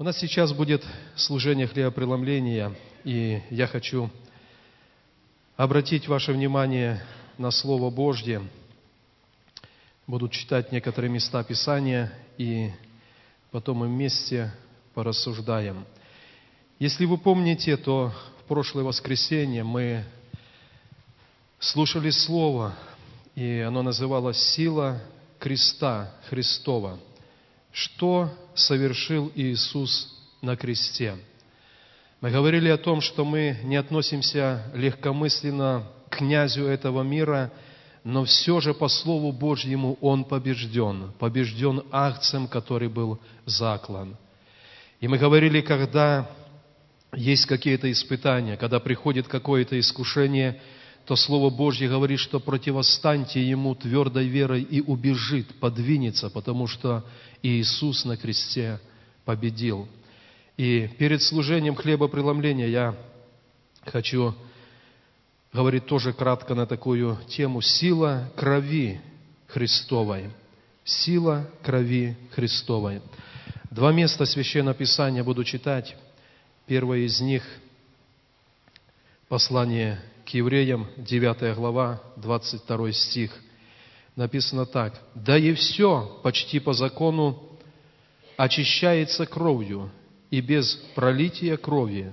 У нас сейчас будет служение хлебопреломления, и я хочу обратить ваше внимание на Слово Божье. Буду читать некоторые места Писания, и потом мы вместе порассуждаем. Если вы помните, то в прошлое воскресенье мы слушали Слово, и оно называлось «Сила креста Христова». Что совершил Иисус на кресте? Мы говорили о том, что мы не относимся легкомысленно к князю этого мира, но все же по Слову Божьему Он побежден, побежден акцием, который был заклан. И мы говорили, когда есть какие-то испытания, когда приходит какое-то искушение – то Слово Божье говорит, что противостаньте ему твердой верой и убежит, подвинется, потому что Иисус на кресте победил. И перед служением хлебопреломления я хочу говорить тоже кратко на такую тему «Сила крови Христовой». Сила крови Христовой. Два места Священного Писания буду читать. Первое из них – послание к евреям, 9 глава, 22 стих. Написано так. «Да и все почти по закону очищается кровью, и без пролития крови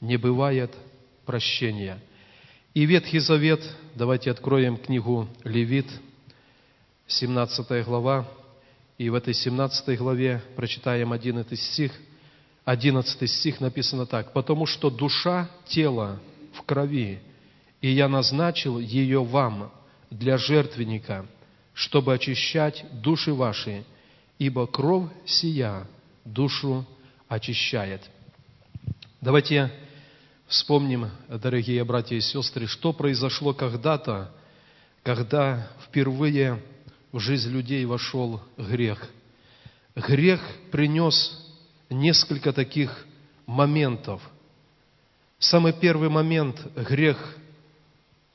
не бывает прощения». И Ветхий Завет, давайте откроем книгу Левит, 17 глава, и в этой 17 главе прочитаем 11 стих. 11 стих написано так. «Потому что душа тела в крови, и я назначил ее вам для жертвенника, чтобы очищать души ваши, ибо кровь сия душу очищает». Давайте вспомним, дорогие братья и сестры, что произошло когда-то, когда впервые в жизнь людей вошел грех. Грех принес несколько таких моментов. Самый первый момент – грех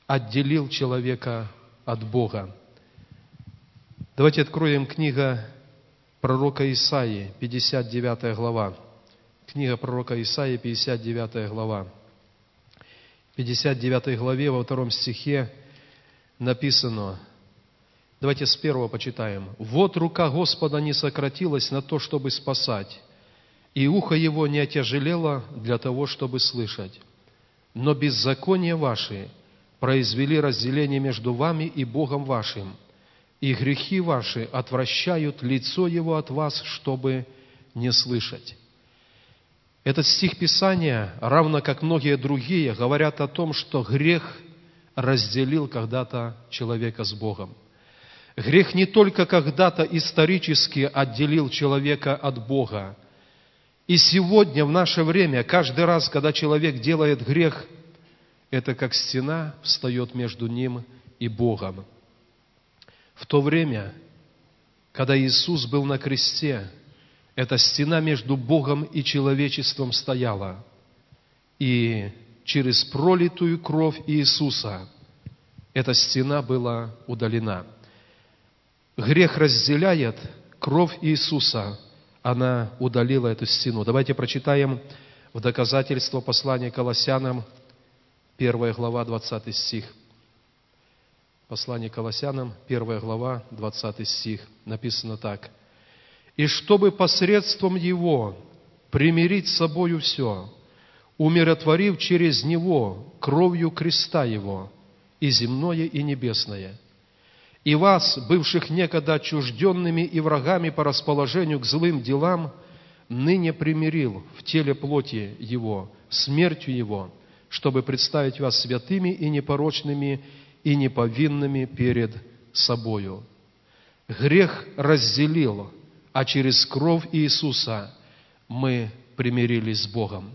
отделил человека от Бога. Давайте откроем книга пророка Исаии, 59 глава. Книга пророка Исаии, 59 глава. В 59 главе во втором стихе написано, давайте с первого почитаем. «Вот рука Господа не сократилась на то, чтобы спасать, и ухо Его не отяжелело для того, чтобы слышать. Но беззаконие ваши произвели разделение между вами и Богом вашим, и грехи ваши отвращают лицо Его от вас, чтобы не слышать». Этот стих Писания, равно как многие другие, говорят о том, что грех разделил когда-то человека с Богом. Грех не только когда-то исторически отделил человека от Бога. И сегодня, в наше время, каждый раз, когда человек делает грех – это как стена встает между ним и Богом. В то время, когда Иисус был на кресте, эта стена между Богом и человечеством стояла. И через пролитую кровь Иисуса эта стена была удалена. Грех разделяет, кровь Иисуса, она удалила эту стену. Давайте прочитаем в доказательство послания Колоссянам, Первая глава, 20 стих. Послание Колоссянам, первая глава, 20 стих. Написано так. «И чтобы посредством Его примирить с собою все, умиротворив через Него кровью креста Его, и земное, и небесное, и вас, бывших некогда отчужденными и врагами по расположению к злым делам, ныне примирил в теле плоти Его, смертью Его, чтобы представить вас святыми и непорочными и неповинными перед собою. Грех разделил, а через кровь Иисуса мы примирились с Богом.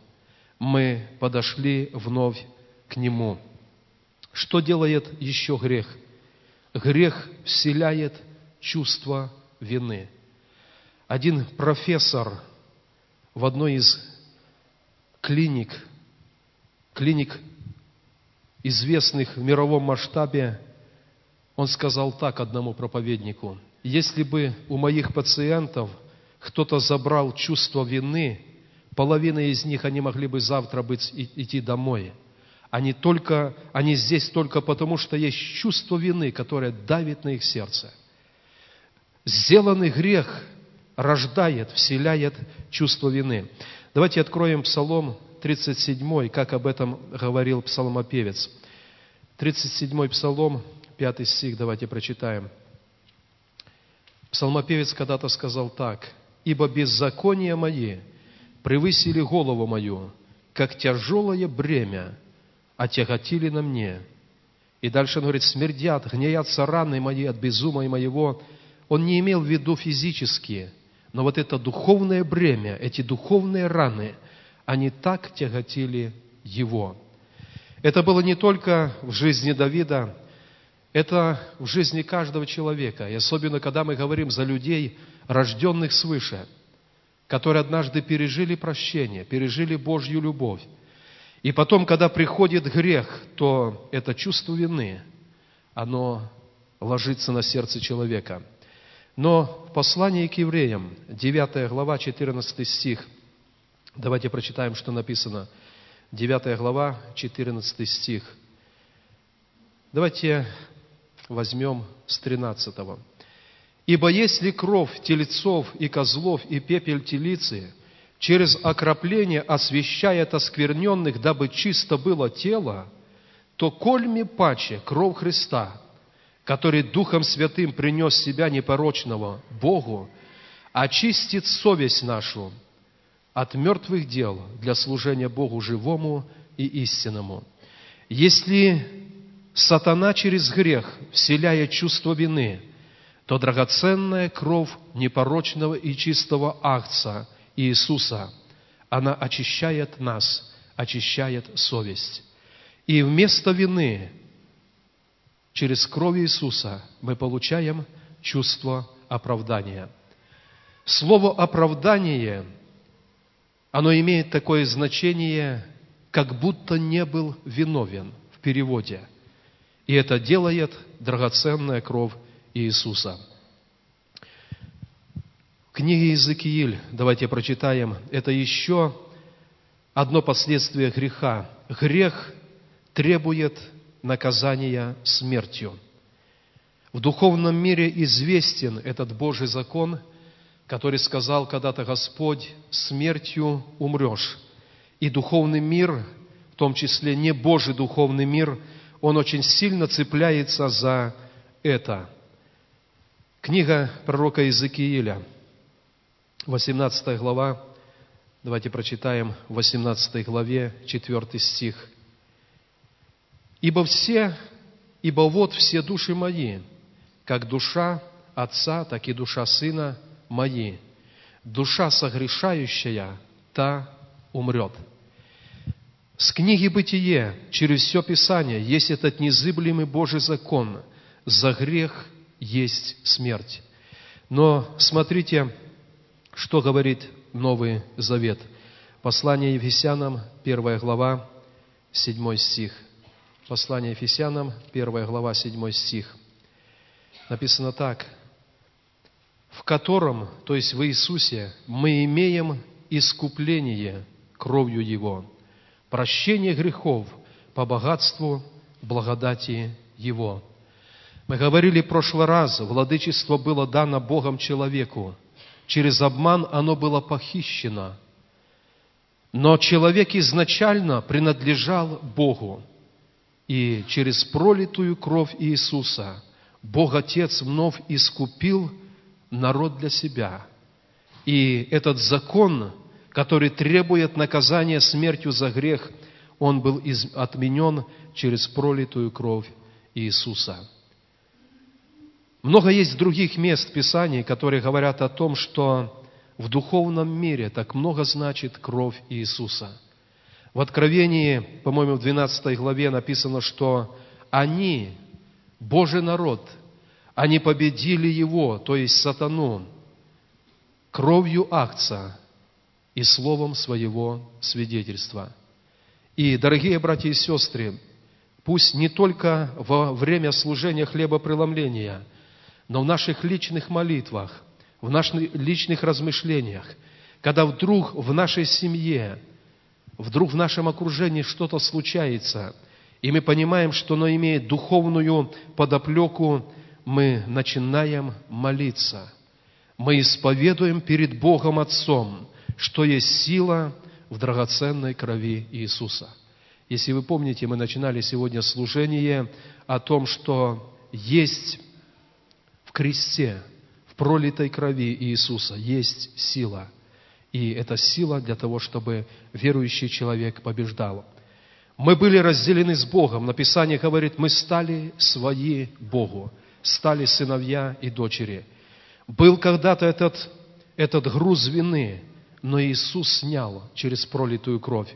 Мы подошли вновь к Нему. Что делает еще грех? Грех вселяет чувство вины. Один профессор в одной из клиник клиник, известных в мировом масштабе, он сказал так одному проповеднику, если бы у моих пациентов кто-то забрал чувство вины Половина из них, они могли бы завтра быть, идти домой. Они, только, они здесь только потому, что есть чувство вины, которое давит на их сердце. Сделанный грех рождает, вселяет чувство вины. Давайте откроем Псалом 37, как об этом говорил псалмопевец. 37 Псалом, 5 стих, давайте прочитаем. Псалмопевец когда-то сказал так, «Ибо беззакония мои превысили голову мою, как тяжелое бремя отяготили на мне». И дальше он говорит, «Смердят, гниятся раны мои от безумия моего». Он не имел в виду физические, но вот это духовное бремя, эти духовные раны, они так тяготили его. Это было не только в жизни Давида, это в жизни каждого человека. И особенно, когда мы говорим за людей, рожденных свыше, которые однажды пережили прощение, пережили Божью любовь. И потом, когда приходит грех, то это чувство вины, оно ложится на сердце человека. Но в послании к евреям, 9 глава, 14 стих, давайте прочитаем, что написано – 9 глава, 14 стих. Давайте возьмем с 13. «Ибо если кровь телецов и козлов и пепель телицы через окропление освящает оскверненных, дабы чисто было тело, то кольми паче кровь Христа, который Духом Святым принес себя непорочного Богу, очистит совесть нашу от мертвых дел для служения Богу живому и истинному. Если сатана через грех вселяет чувство вины, то драгоценная кровь непорочного и чистого акца Иисуса, она очищает нас, очищает совесть. И вместо вины через кровь Иисуса мы получаем чувство оправдания. Слово «оправдание» оно имеет такое значение, как будто не был виновен в переводе. И это делает драгоценная кровь Иисуса. Книге Иезекииль, давайте прочитаем, это еще одно последствие греха. Грех требует наказания смертью. В духовном мире известен этот Божий закон – который сказал когда-то Господь, смертью умрешь. И духовный мир, в том числе не Божий духовный мир, он очень сильно цепляется за это. Книга пророка Иезекииля, 18 глава, давайте прочитаем в 18 главе 4 стих. «Ибо все, ибо вот все души мои, как душа Отца, так и душа Сына – мои, душа согрешающая, та умрет. С книги «Бытие» через все Писание есть этот незыблемый Божий закон. За грех есть смерть. Но смотрите, что говорит Новый Завет. Послание Ефесянам, 1 глава, 7 стих. Послание Ефесянам, 1 глава, 7 стих. Написано так – в котором, то есть в Иисусе, мы имеем искупление кровью Его, прощение грехов по богатству благодати Его. Мы говорили в прошлый раз, владычество было дано Богом человеку. Через обман оно было похищено. Но человек изначально принадлежал Богу. И через пролитую кровь Иисуса Бог Отец вновь искупил народ для себя. И этот закон, который требует наказания смертью за грех, он был отменен через пролитую кровь Иисуса. Много есть других мест в Писании, которые говорят о том, что в духовном мире так много значит кровь Иисуса. В Откровении, по-моему, в 12 главе написано, что они, Божий народ – они победили его, то есть сатану, кровью акца и словом своего свидетельства. И, дорогие братья и сестры, пусть не только во время служения хлебопреломления, но в наших личных молитвах, в наших личных размышлениях, когда вдруг в нашей семье, вдруг в нашем окружении что-то случается, и мы понимаем, что оно имеет духовную подоплеку, мы начинаем молиться. Мы исповедуем перед Богом Отцом, что есть сила в драгоценной крови Иисуса. Если вы помните, мы начинали сегодня служение о том, что есть кресте, в пролитой крови Иисуса, есть сила. И эта сила для того, чтобы верующий человек побеждал. Мы были разделены с Богом. Написание говорит, мы стали свои Богу, стали сыновья и дочери. Был когда-то этот, этот груз вины, но Иисус снял через пролитую кровь.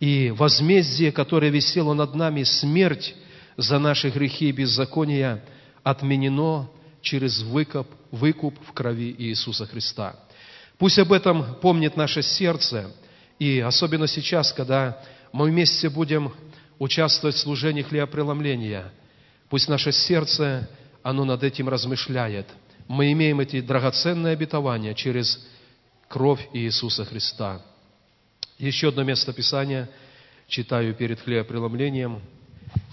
И возмездие, которое висело над нами, смерть за наши грехи и беззакония, отменено через выкуп, выкуп в крови Иисуса Христа. Пусть об этом помнит наше сердце, и особенно сейчас, когда мы вместе будем участвовать в служении хлебопреломления, пусть наше сердце, оно над этим размышляет. Мы имеем эти драгоценные обетования через кровь Иисуса Христа. Еще одно место Писания читаю перед хлебопреломлением.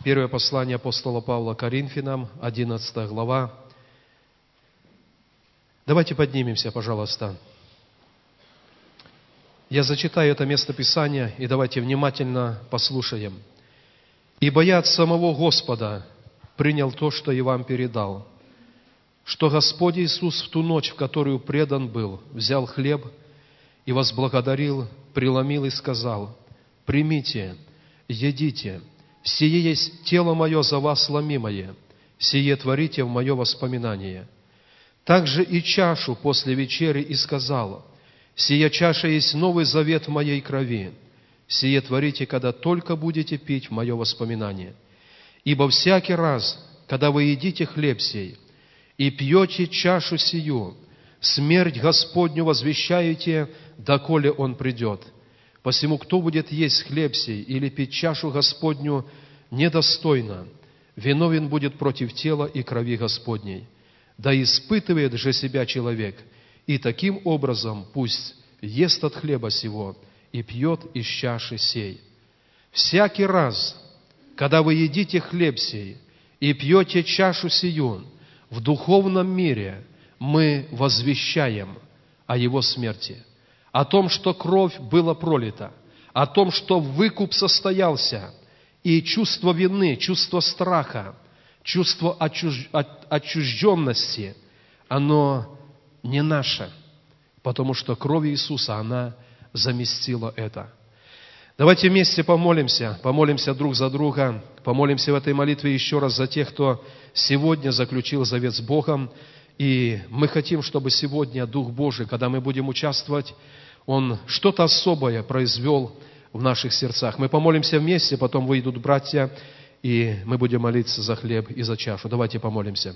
Первое послание апостола Павла Коринфянам, 11 глава. Давайте поднимемся, пожалуйста. Я зачитаю это место Писания, и давайте внимательно послушаем. «Ибо я от самого Господа принял то, что и вам передал, что Господь Иисус в ту ночь, в которую предан был, взял хлеб и возблагодарил, преломил и сказал, «Примите, едите, сие есть тело мое за вас ломимое, сие творите в мое воспоминание». Также и чашу после вечери и сказал, «Сия чаша есть новый завет в моей крови, сие творите, когда только будете пить мое воспоминание. Ибо всякий раз, когда вы едите хлеб сей – и пьете чашу сию, смерть Господню возвещаете, доколе Он придет. Посему, кто будет есть хлеб сей или пить чашу Господню недостойно, виновен будет против тела и крови Господней. Да испытывает же себя человек, и таким образом пусть ест от хлеба сего и пьет из чаши сей. Всякий раз, когда вы едите хлеб сей и пьете чашу сию, в духовном мире мы возвещаем о Его смерти, о том, что кровь была пролита, о том, что выкуп состоялся, и чувство вины, чувство страха, чувство отчужденности, оно не наше, потому что кровь Иисуса, она заместила это. Давайте вместе помолимся, помолимся друг за друга, помолимся в этой молитве еще раз за тех, кто сегодня заключил завет с Богом. И мы хотим, чтобы сегодня Дух Божий, когда мы будем участвовать, Он что-то особое произвел в наших сердцах. Мы помолимся вместе, потом выйдут братья, и мы будем молиться за хлеб и за чашу. Давайте помолимся.